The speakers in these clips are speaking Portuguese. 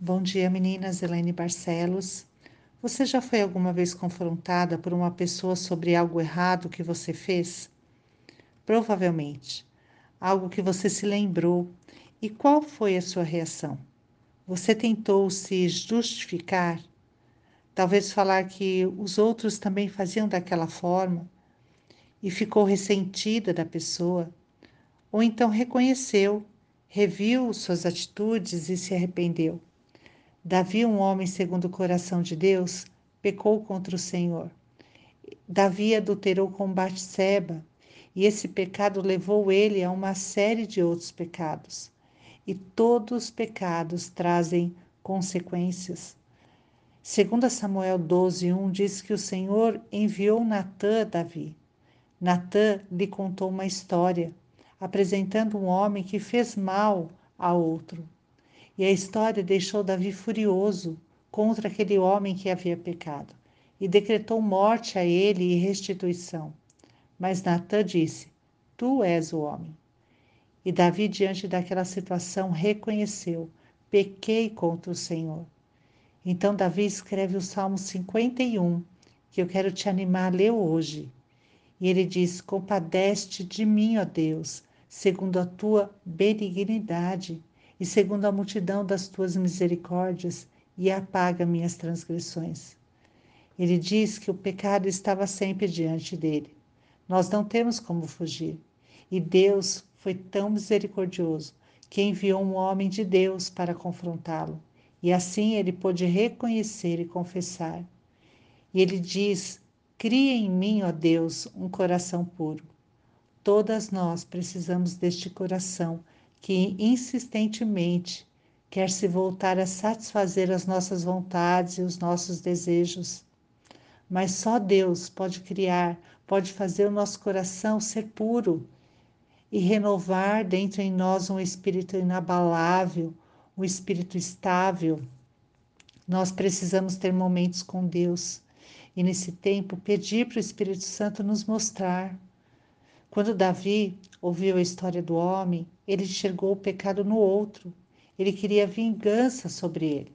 Bom dia, meninas. Elaine Barcelos. Você já foi alguma vez confrontada por uma pessoa sobre algo errado que você fez? Provavelmente. Algo que você se lembrou. E qual foi a sua reação? Você tentou se justificar? Talvez falar que os outros também faziam daquela forma e ficou ressentida da pessoa? Ou então reconheceu, reviu suas atitudes e se arrependeu? Davi, um homem segundo o coração de Deus, pecou contra o Senhor. Davi adulterou com Batseba, e esse pecado levou ele a uma série de outros pecados. E todos os pecados trazem consequências. Segundo Samuel 12:1 diz que o Senhor enviou Natã a Davi. Natã lhe contou uma história, apresentando um homem que fez mal a outro. E a história deixou Davi furioso contra aquele homem que havia pecado e decretou morte a ele e restituição. Mas Natã disse: Tu és o homem. E Davi, diante daquela situação, reconheceu: Pequei contra o Senhor. Então Davi escreve o Salmo 51, que eu quero te animar a ler hoje. E ele diz: Compadeste de mim, ó Deus, segundo a tua benignidade e segundo a multidão das tuas misericórdias, e apaga minhas transgressões. Ele diz que o pecado estava sempre diante dele. Nós não temos como fugir. E Deus foi tão misericordioso que enviou um homem de Deus para confrontá-lo. E assim ele pôde reconhecer e confessar. E ele diz: Cria em mim, ó Deus, um coração puro. Todas nós precisamos deste coração que insistentemente quer se voltar a satisfazer as nossas vontades e os nossos desejos. Mas só Deus pode criar, pode fazer o nosso coração ser puro e renovar dentro em nós um espírito inabalável, um espírito estável. Nós precisamos ter momentos com Deus e, nesse tempo, pedir para o Espírito Santo nos mostrar quando Davi ouviu a história do homem, ele enxergou o pecado no outro. Ele queria vingança sobre ele,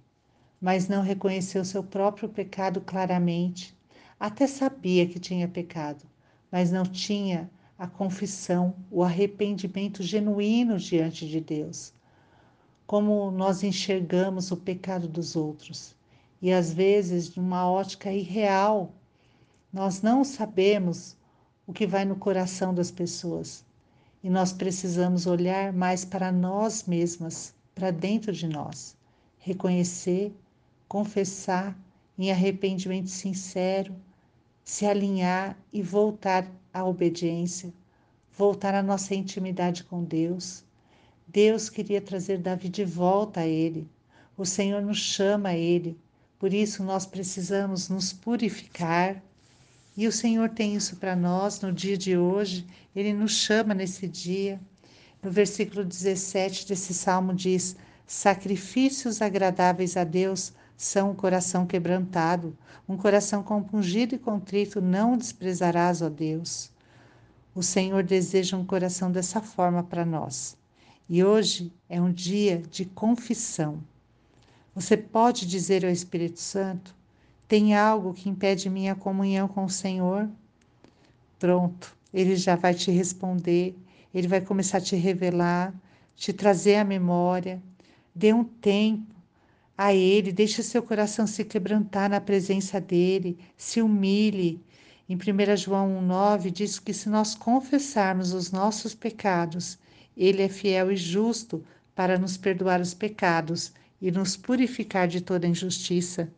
mas não reconheceu seu próprio pecado claramente. Até sabia que tinha pecado, mas não tinha a confissão, o arrependimento genuíno diante de Deus. Como nós enxergamos o pecado dos outros e às vezes de uma ótica irreal, nós não sabemos o que vai no coração das pessoas. E nós precisamos olhar mais para nós mesmas, para dentro de nós, reconhecer, confessar em arrependimento sincero, se alinhar e voltar à obediência, voltar à nossa intimidade com Deus. Deus queria trazer Davi de volta a Ele. O Senhor nos chama a Ele. Por isso nós precisamos nos purificar, e o Senhor tem isso para nós no dia de hoje, Ele nos chama nesse dia. No versículo 17 desse salmo diz: Sacrifícios agradáveis a Deus são um coração quebrantado, um coração compungido e contrito não desprezarás, ó Deus. O Senhor deseja um coração dessa forma para nós. E hoje é um dia de confissão. Você pode dizer ao Espírito Santo: tem algo que impede minha comunhão com o Senhor? Pronto, ele já vai te responder, ele vai começar a te revelar, te trazer à memória. Dê um tempo a ele, deixe seu coração se quebrantar na presença dele, se humilhe. Em 1 João 1,9 diz que se nós confessarmos os nossos pecados, ele é fiel e justo para nos perdoar os pecados e nos purificar de toda injustiça.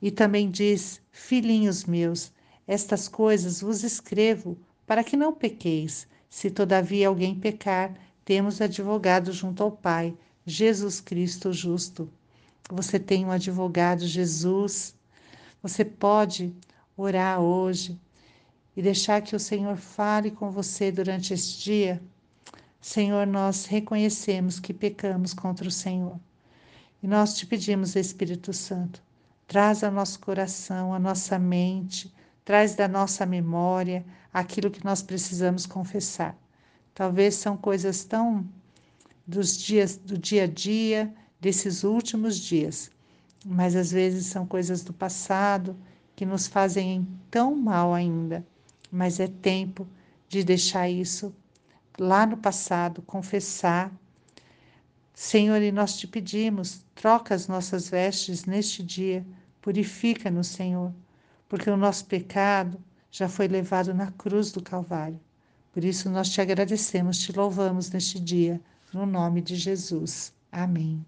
E também diz: Filhinhos meus, estas coisas vos escrevo para que não pequeis. Se todavia alguém pecar, temos advogado junto ao Pai, Jesus Cristo justo. Você tem um advogado, Jesus. Você pode orar hoje e deixar que o Senhor fale com você durante este dia. Senhor, nós reconhecemos que pecamos contra o Senhor. E nós te pedimos, Espírito Santo, traz ao nosso coração, à nossa mente, traz da nossa memória aquilo que nós precisamos confessar. Talvez são coisas tão dos dias do dia a dia desses últimos dias, mas às vezes são coisas do passado que nos fazem tão mal ainda. Mas é tempo de deixar isso lá no passado, confessar. Senhor, e nós te pedimos, troca as nossas vestes neste dia, purifica-nos, Senhor, porque o nosso pecado já foi levado na cruz do Calvário. Por isso nós te agradecemos, te louvamos neste dia, no nome de Jesus. Amém.